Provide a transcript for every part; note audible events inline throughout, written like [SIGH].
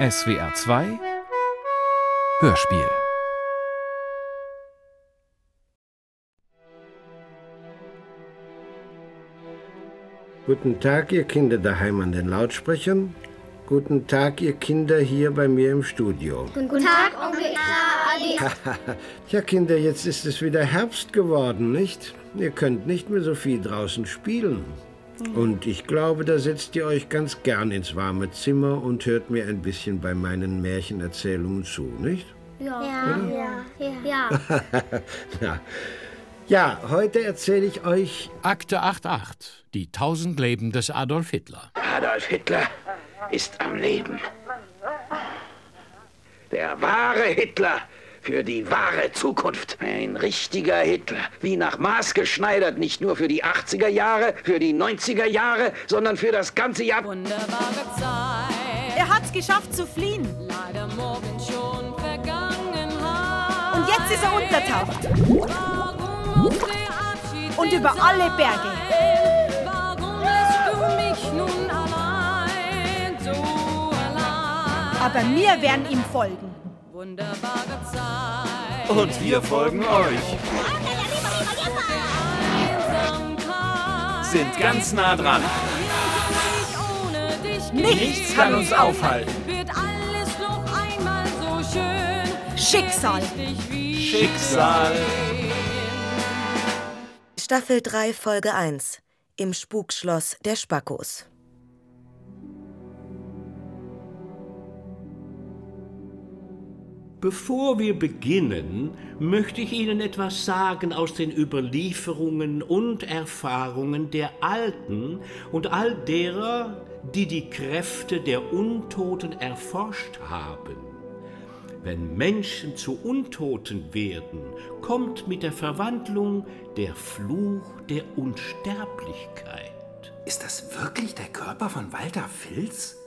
SWR 2 Hörspiel Guten Tag, ihr Kinder daheim an den Lautsprechern. Guten Tag, ihr Kinder hier bei mir im Studio. Guten Tag, Onkel Adi. [LAUGHS] Ja, Kinder, jetzt ist es wieder Herbst geworden, nicht? Ihr könnt nicht mehr so viel draußen spielen. Und ich glaube, da setzt ihr euch ganz gern ins warme Zimmer und hört mir ein bisschen bei meinen Märchenerzählungen zu, nicht? Ja. Ja. Ja. ja. ja. Ja, [LAUGHS] heute erzähle ich euch Akte 88, die tausend Leben des Adolf Hitler. Adolf Hitler ist am Leben. Der wahre Hitler für die wahre Zukunft. Ein richtiger Hitler, wie nach Maß geschneidert, nicht nur für die 80er Jahre, für die 90er Jahre, sondern für das ganze Jahr. Wunderbare Zeit. Er hat's geschafft zu fliehen. Leider morgen schon Vergangenheit. Und jetzt ist er untertaucht. Und über alle Berge. Warum lässt du mich nun allein, so allein? Aber wir werden ihm folgen. Wunderbare Zeit. Und wir folgen euch. Sind ganz nah dran. Nichts kann uns aufhalten. Wird alles noch einmal so schön. Schicksal. Schicksal. Staffel 3, Folge 1 Im Spukschloss der Spackos. Bevor wir beginnen, möchte ich Ihnen etwas sagen aus den Überlieferungen und Erfahrungen der Alten und all derer, die die Kräfte der Untoten erforscht haben. Wenn Menschen zu Untoten werden, kommt mit der Verwandlung der Fluch der Unsterblichkeit. Ist das wirklich der Körper von Walter Filz?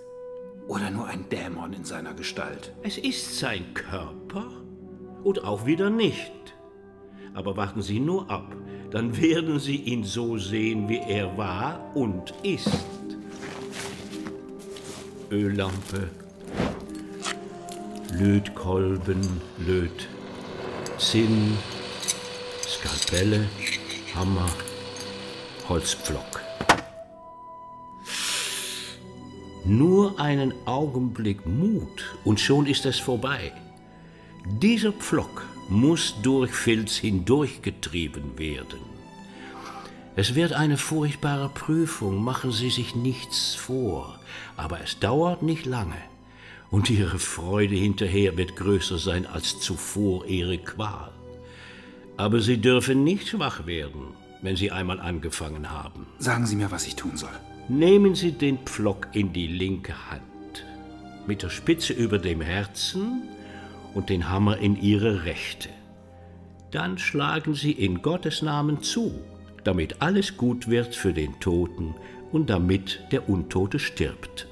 Oder nur ein Dämon in seiner Gestalt? Es ist sein Körper und auch wieder nicht. Aber warten Sie nur ab, dann werden Sie ihn so sehen, wie er war und ist. Öllampe, Lötkolben, Löt, Zinn, Skalpelle, Hammer, Holzpflock. Nur einen Augenblick Mut und schon ist es vorbei. Dieser Pflock muss durch Filz hindurchgetrieben werden. Es wird eine furchtbare Prüfung, machen Sie sich nichts vor, aber es dauert nicht lange und Ihre Freude hinterher wird größer sein als zuvor Ihre Qual. Aber Sie dürfen nicht schwach werden, wenn Sie einmal angefangen haben. Sagen Sie mir, was ich tun soll. Nehmen Sie den Pflock in die linke Hand, mit der Spitze über dem Herzen und den Hammer in Ihre rechte. Dann schlagen Sie in Gottes Namen zu, damit alles gut wird für den Toten und damit der Untote stirbt.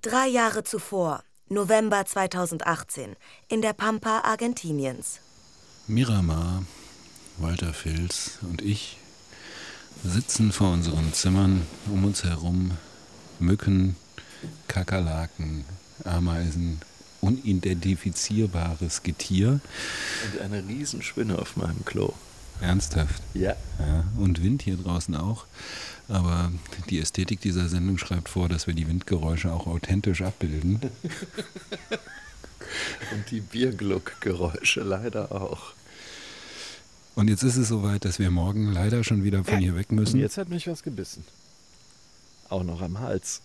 Drei Jahre zuvor, November 2018, in der Pampa Argentiniens. Miramar, Walter Filz und ich sitzen vor unseren Zimmern, um uns herum Mücken, Kakerlaken, Ameisen, unidentifizierbares Getier. Und eine Riesenspinne auf meinem Klo. Ernsthaft? Ja. ja. Und Wind hier draußen auch. Aber die Ästhetik dieser Sendung schreibt vor, dass wir die Windgeräusche auch authentisch abbilden. [LAUGHS] Und die Biergluckgeräusche leider auch. Und jetzt ist es soweit, dass wir morgen leider schon wieder von hier weg müssen. Und jetzt hat mich was gebissen. Auch noch am Hals.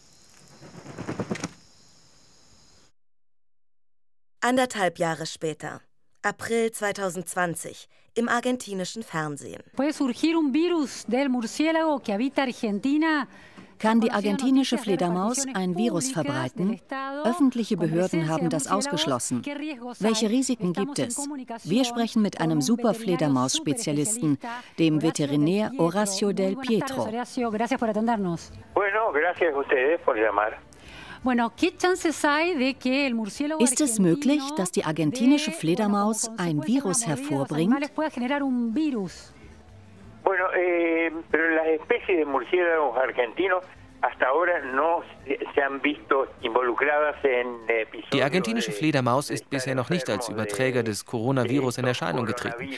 Anderthalb Jahre später, April 2020, im argentinischen Fernsehen. Kann die argentinische Fledermaus ein Virus verbreiten? Öffentliche Behörden haben das ausgeschlossen. Welche Risiken gibt es? Wir sprechen mit einem Superfledermaus-Spezialisten, dem Veterinär Horacio del Pietro. Ist es möglich, dass die argentinische Fledermaus ein Virus hervorbringt? Bueno, eh, pero las especies de murciélagos argentinos hasta ahora no se han visto involucradas en episodios Die argentinische Fledermaus ist bisher noch nicht als Überträger des Coronavirus in Erscheinung getreten.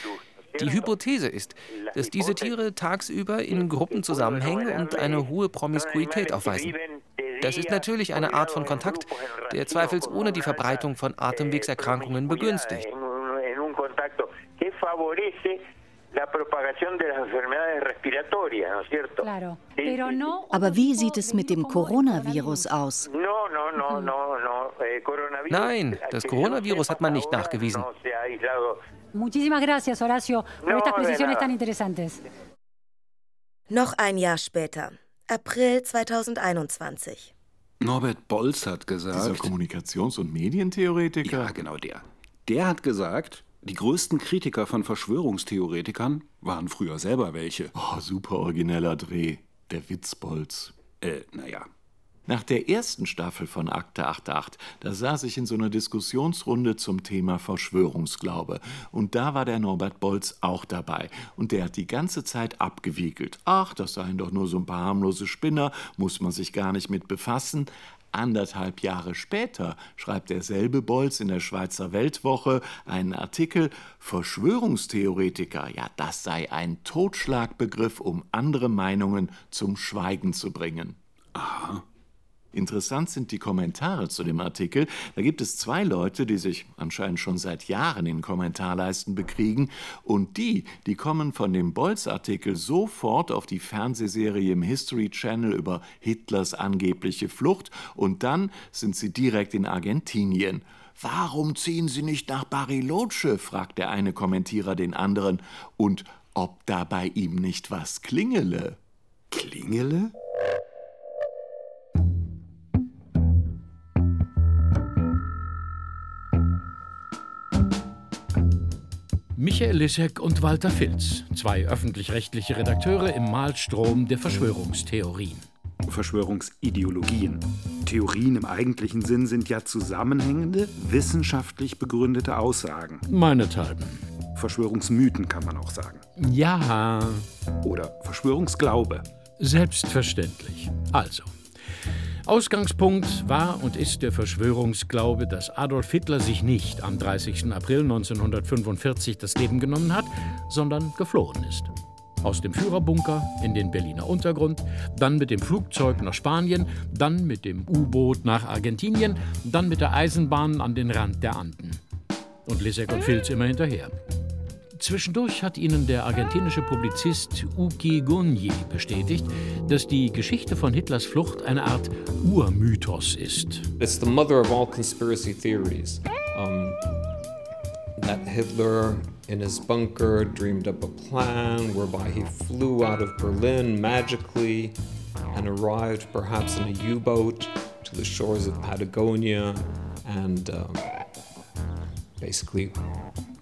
Die Hypothese ist, dass diese Tiere tagsüber in Gruppen zusammenhängen und eine hohe Promiskuität aufweisen. Das ist natürlich eine Art von Kontakt, der zweifelsohne die Verbreitung von Atemwegserkrankungen begünstigt. En un contacto que favorece la propagación de las enfermedades respiratorias, ¿no es cierto? Claro, pero no. Aber wie sieht es mit dem Coronavirus aus? No, no, no, no, no. Eh, coronavirus. Nein, das Coronavirus hat man nicht nachgewiesen. Muchísimas gracias, Horacio, por No, estas precisiones tan interesantes. Noch ein Jahr später, April 2021. Norbert Bolz hat gesagt. Dieser Kommunikations- und Medientheoretiker? Ja, genau der. Der hat gesagt, die größten Kritiker von Verschwörungstheoretikern waren früher selber welche. Oh, super origineller Dreh. Der Witzbolz. Äh, naja. Nach der ersten Staffel von Akte 88, da saß ich in so einer Diskussionsrunde zum Thema Verschwörungsglaube. Und da war der Norbert Bolz auch dabei. Und der hat die ganze Zeit abgewiegelt. Ach, das seien doch nur so ein paar harmlose Spinner, muss man sich gar nicht mit befassen. Anderthalb Jahre später schreibt derselbe Bolz in der Schweizer Weltwoche einen Artikel Verschwörungstheoretiker, ja, das sei ein Totschlagbegriff, um andere Meinungen zum Schweigen zu bringen. Aha. Interessant sind die Kommentare zu dem Artikel. Da gibt es zwei Leute, die sich anscheinend schon seit Jahren in Kommentarleisten bekriegen. Und die, die kommen von dem Bolz-Artikel sofort auf die Fernsehserie im History Channel über Hitlers angebliche Flucht. Und dann sind sie direkt in Argentinien. Warum ziehen Sie nicht nach Bariloche? fragt der eine Kommentierer den anderen. Und ob da bei ihm nicht was klingele. Klingele? Michael Lissek und Walter Filz, zwei öffentlich-rechtliche Redakteure im Malstrom der Verschwörungstheorien. Verschwörungsideologien. Theorien im eigentlichen Sinn sind ja zusammenhängende, wissenschaftlich begründete Aussagen. Meinethalben. Verschwörungsmythen kann man auch sagen. Ja. Oder Verschwörungsglaube. Selbstverständlich. Also, Ausgangspunkt war und ist der Verschwörungsglaube, dass Adolf Hitler sich nicht am 30. April 1945 das Leben genommen hat, sondern geflohen ist. Aus dem Führerbunker in den Berliner Untergrund, dann mit dem Flugzeug nach Spanien, dann mit dem U-Boot nach Argentinien, dann mit der Eisenbahn an den Rand der Anden. Und Lissek und Filz immer hinterher. Zwischendurch hat ihnen der argentinische Publizist Uki Gunji bestätigt, dass die Geschichte von Hitlers Flucht eine Art Urmythos ist. It's the mother of all conspiracy theories. Um, that Hitler, in his bunker, dreamed up a plan whereby he flew out of Berlin magically and arrived perhaps in a U boat to the shores of Patagonia and um, basically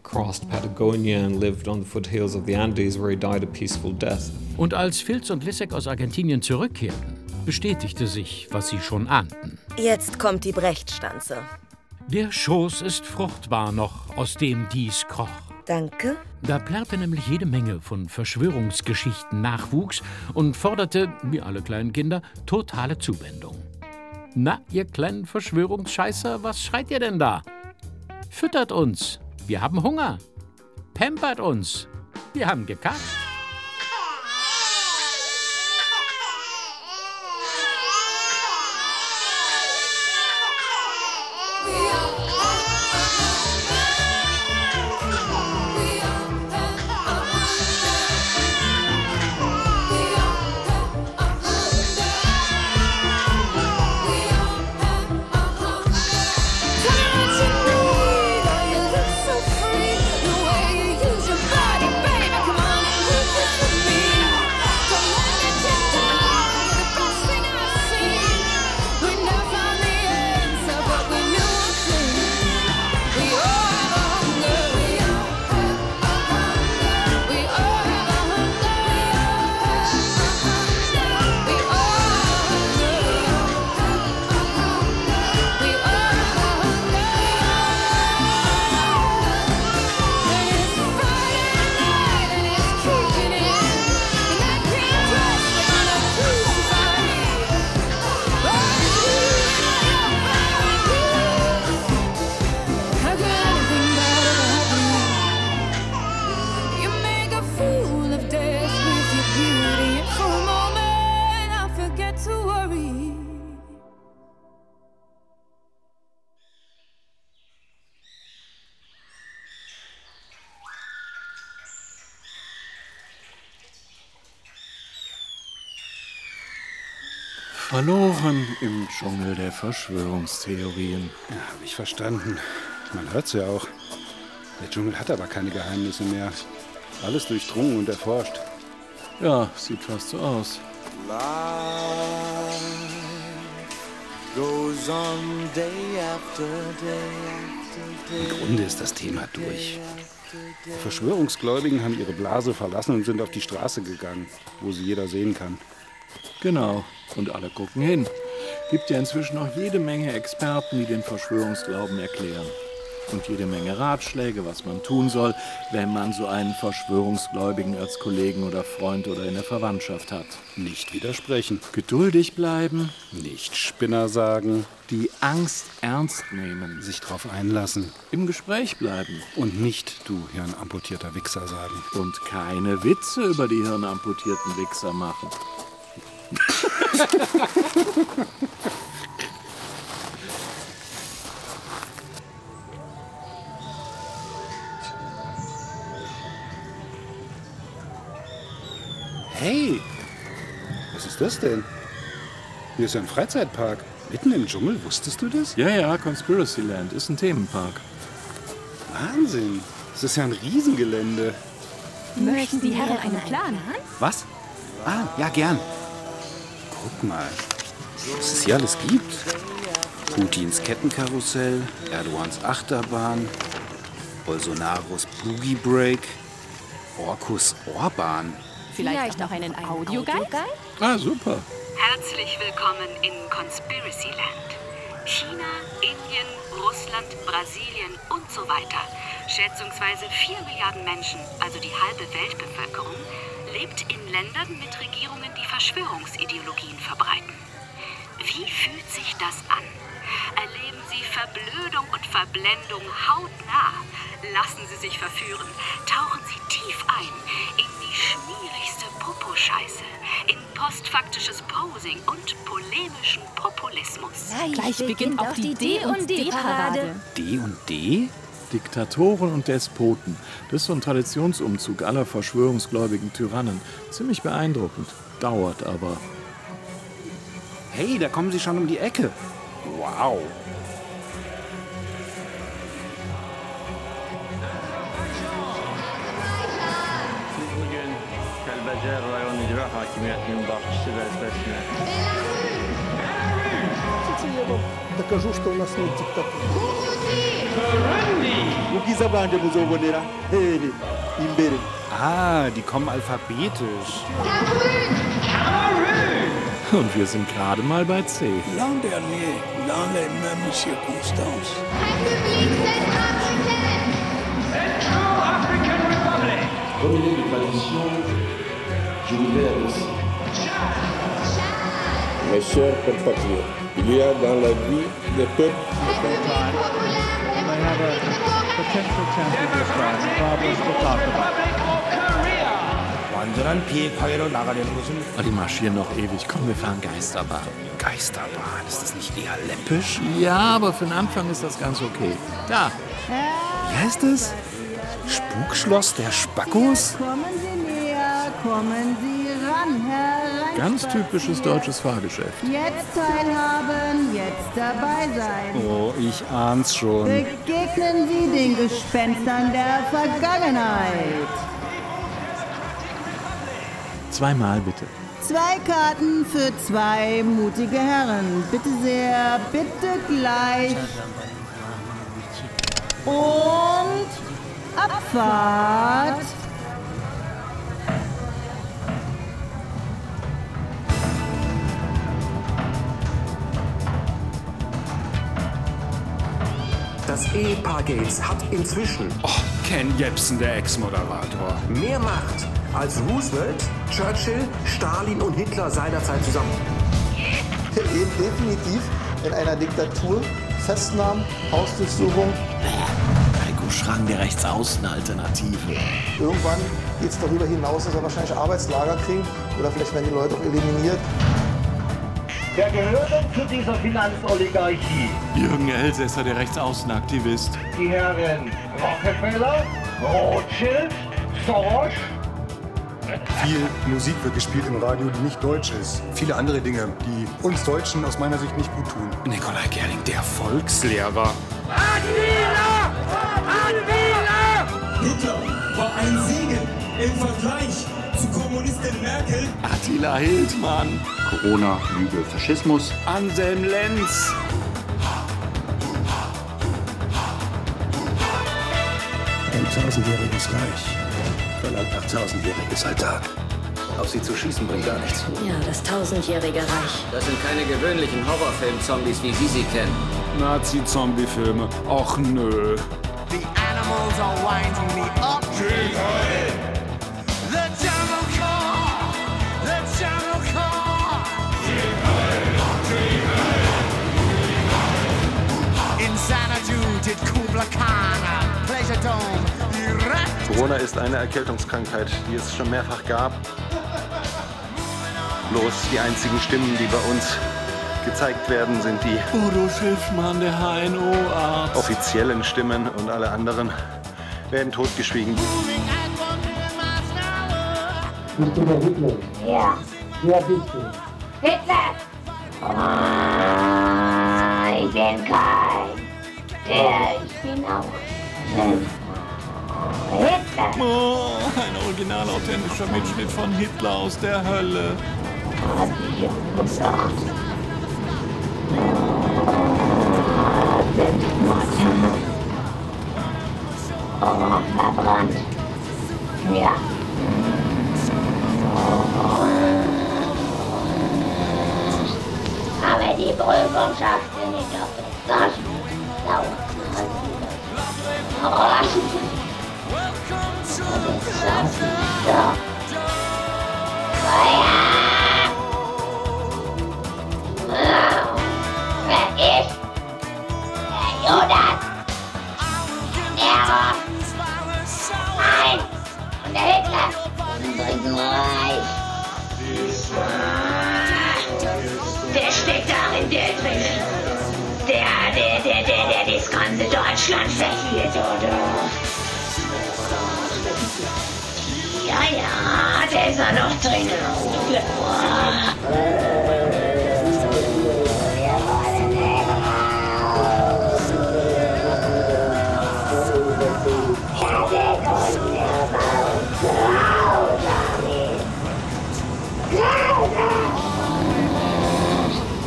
crossed Patagonia and lived on the foothills of the Andes where he died a peaceful death. Und als Filz und Lissek aus Argentinien zurückkehrten, bestätigte sich, was sie schon ahnten. Jetzt kommt die Brechtstanze. Der Schoß ist fruchtbar noch, aus dem dies kroch. Danke. Da plärrte nämlich jede Menge von Verschwörungsgeschichten Nachwuchs und forderte, wie alle kleinen Kinder, totale Zuwendung. Na, ihr kleinen Verschwörungsscheißer, was schreit ihr denn da? Füttert uns, wir haben Hunger. Pampert uns, wir haben gekackt. Verloren im Dschungel der Verschwörungstheorien. Ja, habe ich verstanden. Man hört's ja auch. Der Dschungel hat aber keine Geheimnisse mehr. Alles durchdrungen und erforscht. Ja, sieht fast so aus. goes on day after day Im Grunde ist das Thema durch. Die Verschwörungsgläubigen haben ihre Blase verlassen und sind auf die Straße gegangen, wo sie jeder sehen kann. Genau. Und alle gucken hin. Gibt ja inzwischen auch jede Menge Experten, die den Verschwörungsglauben erklären. Und jede Menge Ratschläge, was man tun soll, wenn man so einen Verschwörungsgläubigen als Kollegen oder Freund oder in der Verwandtschaft hat. Nicht widersprechen. Geduldig bleiben. Nicht Spinner sagen. Die Angst ernst nehmen. Sich drauf einlassen. Im Gespräch bleiben. Und nicht du hirnamputierter Wichser sagen. Und keine Witze über die hirnamputierten Wichser machen. [LAUGHS] Hey, was ist das denn? Hier ist ja ein Freizeitpark. Mitten im Dschungel, wusstest du das? Ja, ja, Conspiracy Land ist ein Themenpark. Wahnsinn. Das ist ja ein Riesengelände. Möchten die Herren einen Plan? Was? Ah, ja, gern. Guck mal, was es hier alles gibt. Putins Kettenkarussell, Erdogans Achterbahn, Bolsonaros Boogie Break, Orkus Orbahn. Vielleicht noch einen Audioguide? Ah, super. Herzlich willkommen in Conspiracy Land. China, Indien, Russland, Brasilien und so weiter. Schätzungsweise 4 Milliarden Menschen, also die halbe Weltbevölkerung, lebt in Ländern mit Regierungen, die Verschwörungsideologien verbreiten. Wie fühlt sich das an? Erleben Sie Verblödung und Verblendung hautnah? Lassen Sie sich verführen. Tauchen Sie tief ein in die schmierigste Popo-Scheiße, in postfaktisches Posing und polemischen Populismus. Gleich beginnt auch die D&D-Parade. D und D? Diktatoren und Despoten. Das ist so ein Traditionsumzug aller verschwörungsgläubigen Tyrannen. Ziemlich beeindruckend. Dauert aber. Hey, da kommen sie schon um die Ecke. Wow. Bugün Kelbecer Rayon İcra Hakimiyeti'nin başçısı vazifesine я вам докажу, что у нас нет диктатуры. ubwiza bwanje muzobonera here imbere Ah, die kommen alphabetisch. Und wir sind gerade mal bei C. Est de tradition, je voudrais adresser. Mes chers compatriotes, il y a dans la vie des peuples 완전한 비핵화해로 나가려는 것은 Ah, Die marschieren noch ewig. Komm, wir fahren Geisterbahn. Geisterbahn, ist das nicht eher läppisch? Ja, aber für den Anfang ist das ganz okay. Da, Wie heißt es? Spukschloss der Spackos? Kommen Sie näher, kommen Sie ran, herein. ganz typisches deutsches Fahrgeschäft. Jetzt teilhaben, jetzt dabei sein. Oh, ich ahn's schon. Begegnen Sie den Gespenstern der Vergangenheit. Zweimal bitte. Zwei Karten für zwei mutige Herren. Bitte sehr, bitte gleich. Und Abfahrt. Das Ehepaar Gates hat inzwischen Oh, Ken Jebsen, der Ex-Moderator. mehr Macht als Roosevelt, Churchill, Stalin und Hitler seinerzeit zusammen. Definitiv in einer Diktatur. Festnahmen, Hausdurchsuchung. Heiko Schrang der Rechtsaußenalternative. Irgendwann geht es darüber hinaus, dass wir wahrscheinlich Arbeitslager kriegen. Oder vielleicht werden die Leute auch eliminiert. Wer gehört denn zu dieser Finanzoligarchie? Jürgen Elsässer, der Rechtsaußenaktivist. Die Herren Rockefeller, Rothschild, Soros, Viel Musik wird gespielt im Radio, die nicht deutsch ist. Viele andere Dinge, die uns Deutschen aus meiner Sicht nicht gut tun. Nikolai Gerling, der Volkslehrer. Adela! Adela! Hitler war ein Segen im Vergleich zu Kommunistin Merkel. Attila Hildmann. Corona, Lüge, Faschismus. Anselm Lenz. Ein tausendjähriges Reich verlangt nach tausendjähriges Alltag. Auf sie zu schießen bringt gar nichts. Ja, das tausendjährige Reich. Das sind keine gewöhnlichen Horrorfilm-Zombies, wie Sie sie kennen. Nazi-Zombie-Filme. Och nö. The animals are winding me up. The pleasure dome. Corona ist eine Erkältungskrankheit, die es schon mehrfach gab. Bloß die einzigen Stimmen, die bei uns gezeigt werden, sind die Udo Schiffmann, der HNO-Arzt. offiziellen Stimmen und alle anderen werden totgeschwiegen. Bist du der Hitler? Ja. Wer bist du? Hitler! Ah, ich bin kein. Der, ich bin auch. Hitler! Oh, ein original authentischer Mitschnitt von Hitler aus der Hölle. Hab ich ja gesagt. Oh, verbrannt. Ja. Aber die Prüfung schafft ihr nicht auf das dauert. Oh. Der steckt darin, der drin. Deutschland verliert, oder? Ja, ja, der ist da noch drin.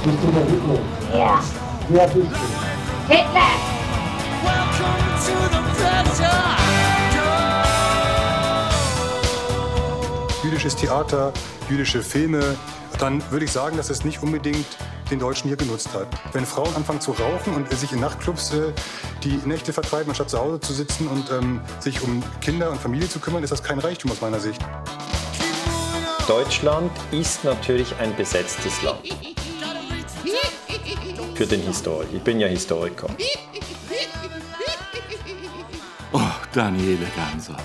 Bist du der Hitler? Ja. Wer bist du? Hitler! Jüdisches Theater, jüdische Filme, dann würde ich sagen, dass es nicht unbedingt den Deutschen hier genutzt hat. Wenn Frauen anfangen zu rauchen und sich in Nachtclubs äh, die Nächte vertreiben, anstatt zu Hause zu sitzen und ähm, sich um Kinder und Familie zu kümmern, ist das kein Reichtum aus meiner Sicht. Deutschland ist natürlich ein besetztes Land. [LAUGHS] Für den Historiker. Ich bin ja Historiker. Daniele Ganser.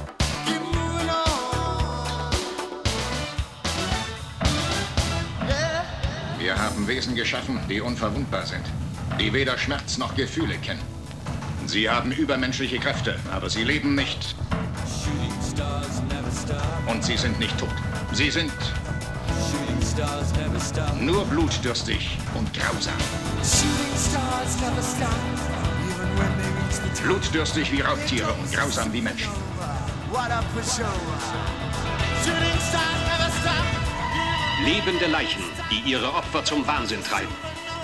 Wir haben Wesen geschaffen, die unverwundbar sind, die weder Schmerz noch Gefühle kennen. Sie haben übermenschliche Kräfte, aber sie leben nicht. Und sie sind nicht tot. Sie sind nur blutdürstig und grausam. Blutdürstig wie Raubtiere und grausam wie Menschen. Lebende Leichen, die ihre Opfer zum Wahnsinn treiben.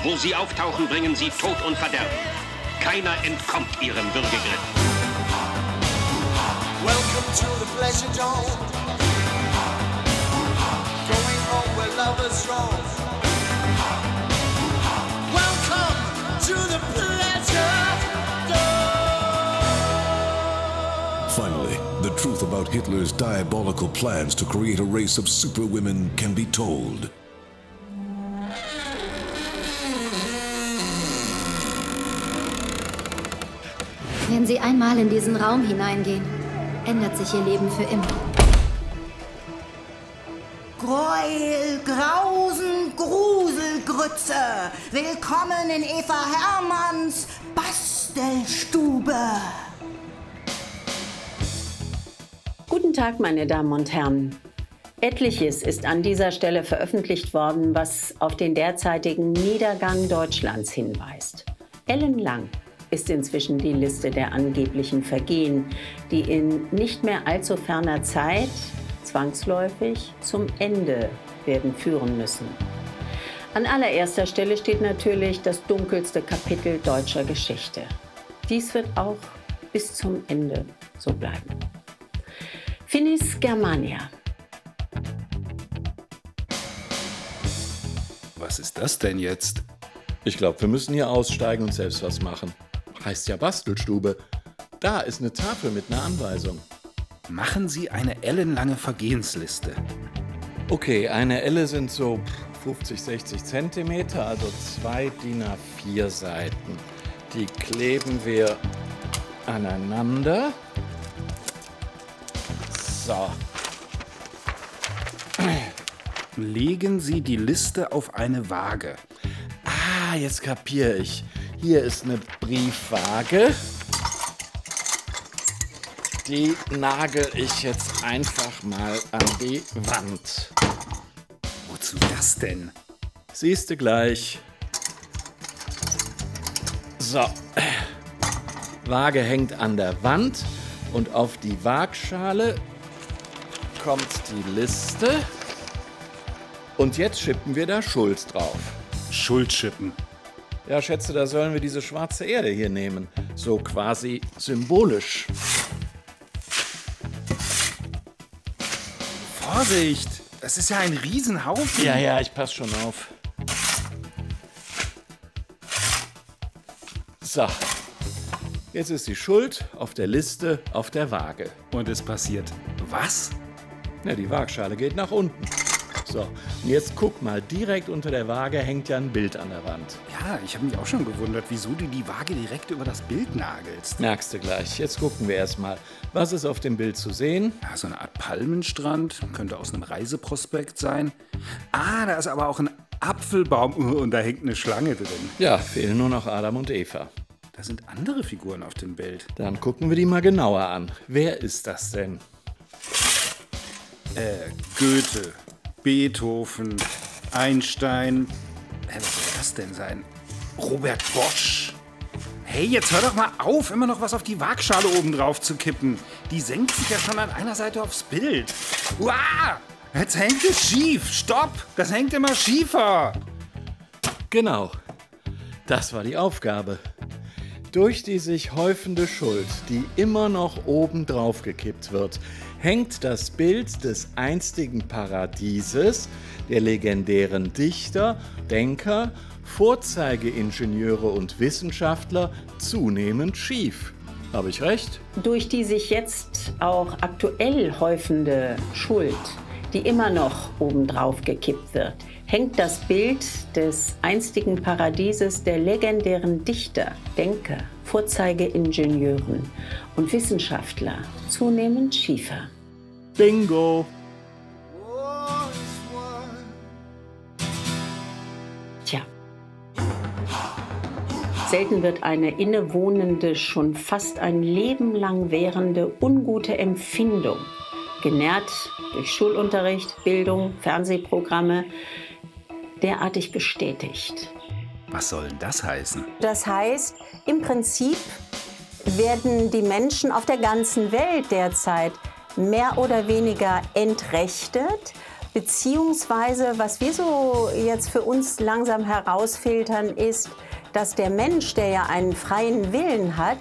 Wo sie auftauchen, bringen sie Tod und Verderben. Keiner entkommt ihrem Würgegriff. Welcome to the pleasure dome. Going home where lovers roam. Welcome to the pleasure truth about Hitler's diabolical plans to create a race of superwomen can be told. Wenn Sie einmal in diesen Raum hineingehen, ändert sich Ihr Leben für immer. Gräuel, Grausen, Grusel, Grütze. Willkommen in Eva Hermanns Bastelstube. Guten Tag, meine Damen und Herren. Etliches ist an dieser Stelle veröffentlicht worden, was auf den derzeitigen Niedergang Deutschlands hinweist. Ellenlang ist inzwischen die Liste der angeblichen Vergehen, die in nicht mehr allzu ferner Zeit zwangsläufig zum Ende werden führen müssen. An allererster Stelle steht natürlich das dunkelste Kapitel deutscher Geschichte. Dies wird auch bis zum Ende so bleiben. Finis Germania. Was ist das denn jetzt? Ich glaube, wir müssen hier aussteigen und selbst was machen. Heißt ja Bastelstube. Da ist eine Tafel mit einer Anweisung. Machen Sie eine ellenlange Vergehensliste. Okay, eine Elle sind so 50, 60 Zentimeter, also zwei DIN A4 Seiten. Die kleben wir aneinander. So. Legen Sie die Liste auf eine Waage. Ah, jetzt kapiere ich. Hier ist eine Briefwaage. Die nagel ich jetzt einfach mal an die Wand. Wozu das denn? Siehst du gleich. So. Waage hängt an der Wand und auf die Waagschale kommt die Liste. Und jetzt schippen wir da Schuld drauf. Schuld schippen? Ja, schätze, da sollen wir diese schwarze Erde hier nehmen. So quasi symbolisch. Vorsicht! Das ist ja ein Riesenhaufen. Ja, ja, ich pass schon auf. So. Jetzt ist die Schuld auf der Liste auf der Waage. Und es passiert was? Na, die Waagschale geht nach unten. So, und jetzt guck mal, direkt unter der Waage hängt ja ein Bild an der Wand. Ja, ich habe mich auch schon gewundert, wieso du die Waage direkt über das Bild nagelst. Merkst du gleich. Jetzt gucken wir erst mal. Was ist auf dem Bild zu sehen? Ja, so eine Art Palmenstrand, könnte aus einem Reiseprospekt sein. Ah, da ist aber auch ein Apfelbaum und da hängt eine Schlange drin. Ja, fehlen nur noch Adam und Eva. Da sind andere Figuren auf dem Bild. Dann gucken wir die mal genauer an. Wer ist das denn? Äh, Goethe, Beethoven, Einstein. Hä, was soll das denn sein? Robert Bosch. Hey, jetzt hör doch mal auf, immer noch was auf die Waagschale oben drauf zu kippen. Die senkt sich ja schon an einer Seite aufs Bild. Uah! Jetzt hängt es schief. Stopp! Das hängt immer schiefer. Genau. Das war die Aufgabe. Durch die sich häufende Schuld, die immer noch oben drauf gekippt wird, hängt das Bild des einstigen Paradieses, der legendären Dichter, Denker, Vorzeigeingenieure und Wissenschaftler zunehmend schief. Habe ich recht? Durch die sich jetzt auch aktuell häufende Schuld, die immer noch obendrauf gekippt wird, hängt das Bild des einstigen Paradieses der legendären Dichter, Denker, Vorzeigeingenieure und Wissenschaftler zunehmend schiefer. Bingo! Tja. Selten wird eine innewohnende, schon fast ein Leben lang währende ungute Empfindung, genährt durch Schulunterricht, Bildung, Fernsehprogramme, derartig bestätigt. Was soll denn das heißen? Das heißt, im Prinzip werden die Menschen auf der ganzen Welt derzeit mehr oder weniger entrechtet, beziehungsweise was wir so jetzt für uns langsam herausfiltern, ist, dass der Mensch, der ja einen freien Willen hat,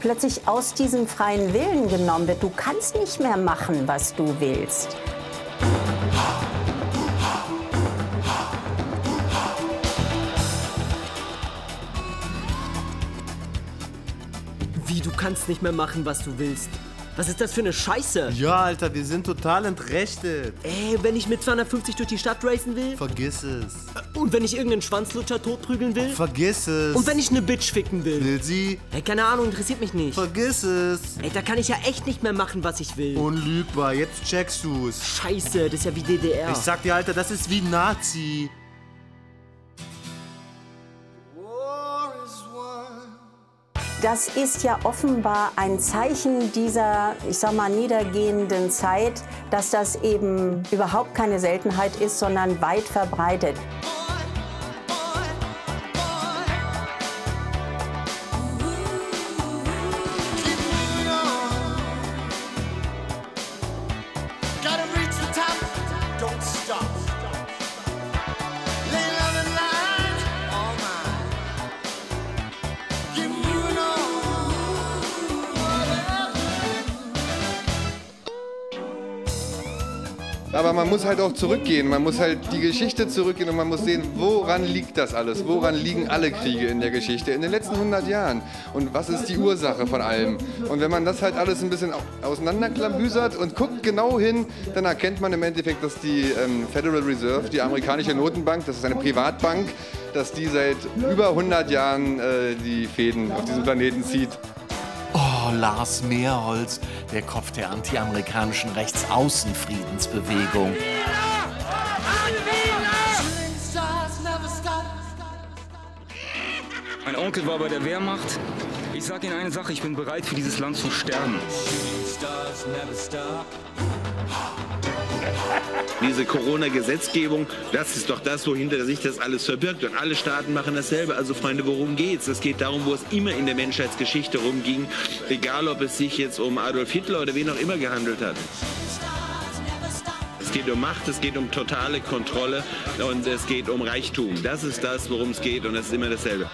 plötzlich aus diesem freien Willen genommen wird. Du kannst nicht mehr machen, was du willst. Kannst nicht mehr machen, was du willst? Was ist das für eine Scheiße? Ja, Alter, wir sind total entrechtet. Ey, wenn ich mit 250 durch die Stadt racen will? Vergiss es. Und wenn ich irgendeinen Schwanzlutscher totprügeln will? Vergiss es. Und wenn ich eine Bitch ficken will? Will sie? Ey, keine Ahnung, interessiert mich nicht. Vergiss es. Ey, da kann ich ja echt nicht mehr machen, was ich will. Unlügbar, jetzt checkst du's. Scheiße, das ist ja wie DDR. Ich sag dir, Alter, das ist wie Nazi. Das ist ja offenbar ein Zeichen dieser, ich sag mal, niedergehenden Zeit, dass das eben überhaupt keine Seltenheit ist, sondern weit verbreitet. Man muss halt auch zurückgehen, man muss halt die Geschichte zurückgehen und man muss sehen, woran liegt das alles? Woran liegen alle Kriege in der Geschichte in den letzten 100 Jahren? Und was ist die Ursache von allem? Und wenn man das halt alles ein bisschen auseinanderklabüsert und guckt genau hin, dann erkennt man im Endeffekt, dass die ähm, Federal Reserve, die amerikanische Notenbank, das ist eine Privatbank, dass die seit über 100 Jahren äh, die Fäden auf diesem Planeten zieht. Oh, Lars Mehrholz, der Kopf der antiamerikanischen Rechtsaußenfriedensbewegung. Mein Onkel war bei der Wehrmacht. Ich sag Ihnen eine Sache, ich bin bereit für dieses Land zu sterben. Diese Corona-Gesetzgebung, das ist doch das, wohinter sich das alles verbirgt. Und alle Staaten machen dasselbe. Also Freunde, worum geht's? Es geht darum, wo es immer in der Menschheitsgeschichte rumging, egal ob es sich jetzt um Adolf Hitler oder wen auch immer gehandelt hat. Es geht um Macht, es geht um totale Kontrolle und es geht um Reichtum. Das ist das, worum es geht und das ist immer dasselbe.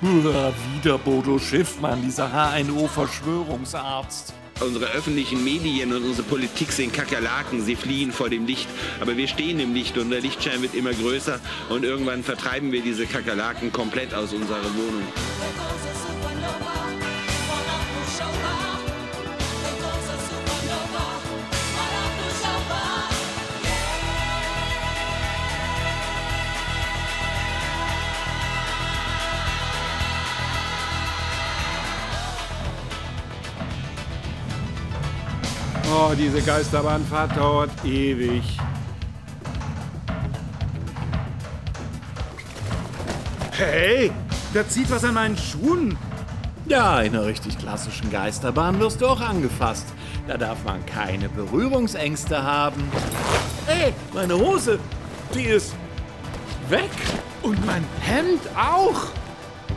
Uah, Wieder Bodo Schiffmann, dieser HNO-Verschwörungsarzt. Unsere öffentlichen Medien und unsere Politik sind Kakerlaken, sie fliehen vor dem Licht. Aber wir stehen im Licht und der Lichtschein wird immer größer und irgendwann vertreiben wir diese Kakerlaken komplett aus unserer Wohnung. Oh, diese Geisterbahnfahrt dauert ewig. Hey, da zieht was an meinen Schuhen. Ja, in einer richtig klassischen Geisterbahn wirst du auch angefasst. Da darf man keine Berührungsängste haben. Hey, meine Hose, die ist weg. Und mein Hemd auch.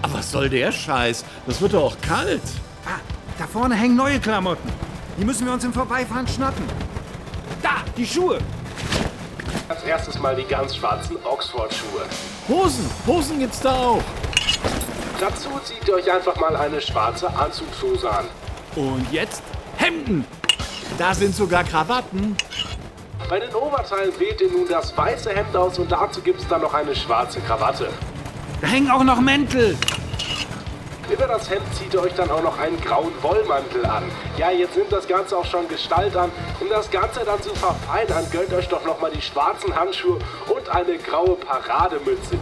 Aber was soll der Scheiß? Das wird doch auch kalt. Ah, da vorne hängen neue Klamotten. Die müssen wir uns im Vorbeifahren schnappen. Da, die Schuhe. Als erstes mal die ganz schwarzen Oxford-Schuhe. Hosen, Hosen gibt's da auch. Dazu zieht ihr euch einfach mal eine schwarze Anzugshose an. Und jetzt Hemden. Da sind sogar Krawatten. Bei den Oberteilen wählt ihr nun das weiße Hemd aus und dazu gibt es dann noch eine schwarze Krawatte. Da hängen auch noch Mäntel. Über das Hemd zieht ihr euch dann auch noch einen grauen Wollmantel an. Ja, jetzt nimmt das Ganze auch schon Gestalt an. Um das Ganze dann zu verfeinern, gönnt euch doch nochmal die schwarzen Handschuhe und eine graue Parademütze.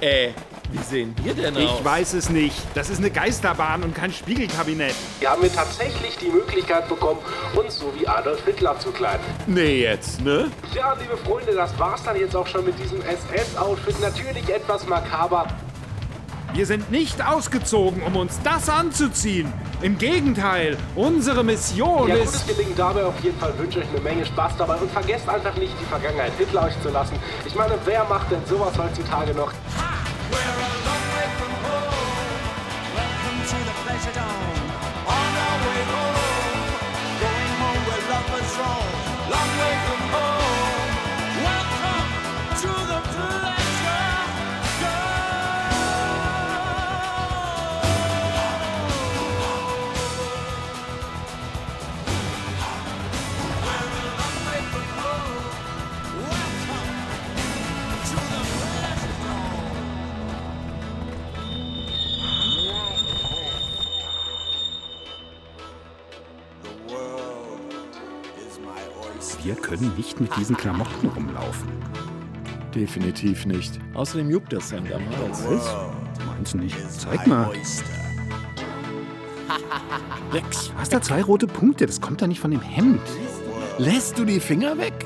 Äh, wie sehen wir denn aus? Ich weiß es nicht. Das ist eine Geisterbahn und kein Spiegelkabinett. Wir haben wir tatsächlich die Möglichkeit bekommen, uns so wie Adolf Hitler zu kleiden. Nee, jetzt, ne? Ja, liebe Freunde, das war's dann jetzt auch schon mit diesem SS-Outfit. Natürlich etwas makaber. Wir sind nicht ausgezogen, um uns das anzuziehen. Im Gegenteil, unsere Mission Ja, ist... gutes Gelingen dabei auf jeden Fall. Wünsche euch eine Menge Spaß dabei und vergesst einfach nicht, die Vergangenheit Hitler euch zu lassen. Ich meine, wer macht denn sowas heutzutage noch? Welcome Können nicht mit diesen Klamotten rumlaufen. Definitiv nicht. Außerdem juckt das Hemd am Hals. Meinst du nicht? Zeig mal. Rex, [LAUGHS] du hast da zwei rote Punkte. Das kommt da nicht von dem Hemd. Lässt du die Finger weg?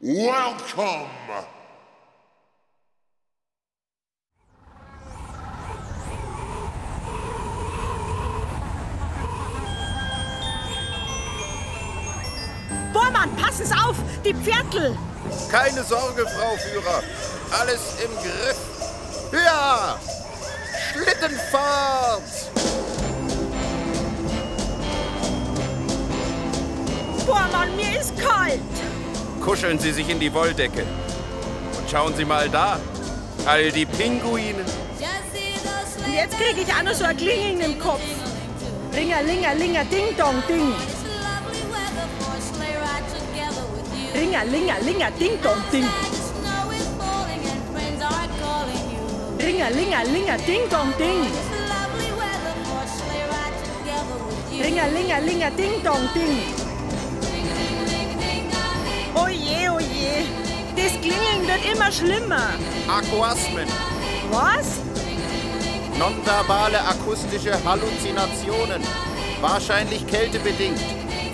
Welcome! Sie auf! Die Pferdl! Keine Sorge, Frau Führer. Alles im Griff. Ja! Schlittenfahrt! Bormann, mir ist kalt! Kuscheln Sie sich in die Wolldecke. Und schauen Sie mal da. All die Pinguine. Und jetzt kriege ich auch noch so ein Klingeln im Kopf. Ringerlinger, linger, ding dong, ding. Ringerlinger, linger, ding dong, ding. Ringerlinger, linger, ding dong, ding. Ringerlinger, linger, ding dong, ding. Oje, oje. Das Klingeln wird immer schlimmer. Aquasmen. Was? Nonverbale akustische Halluzinationen. Wahrscheinlich kältebedingt.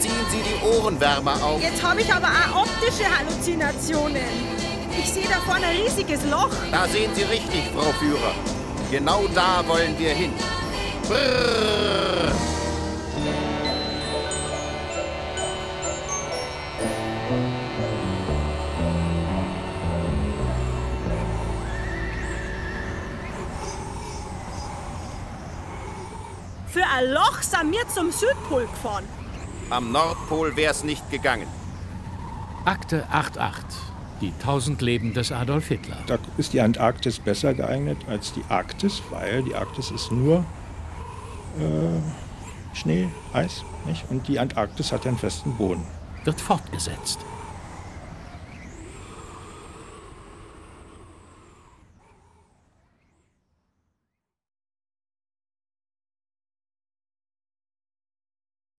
Ziehen Sie die Ohrenwärmer auf. Jetzt habe ich aber auch optische Halluzinationen. Ich sehe da vorne ein riesiges Loch. Da sehen Sie richtig, Frau Führer. Genau da wollen wir hin. Brrr. Für ein Loch sind wir zum Südpol gefahren. Am Nordpol wär's nicht gegangen. Akte 88. Die tausend Leben des Adolf Hitler. Da ist die Antarktis besser geeignet als die Arktis, weil die Arktis ist nur äh, Schnee, Eis, nicht? Und die Antarktis hat ja einen festen Boden. Wird fortgesetzt.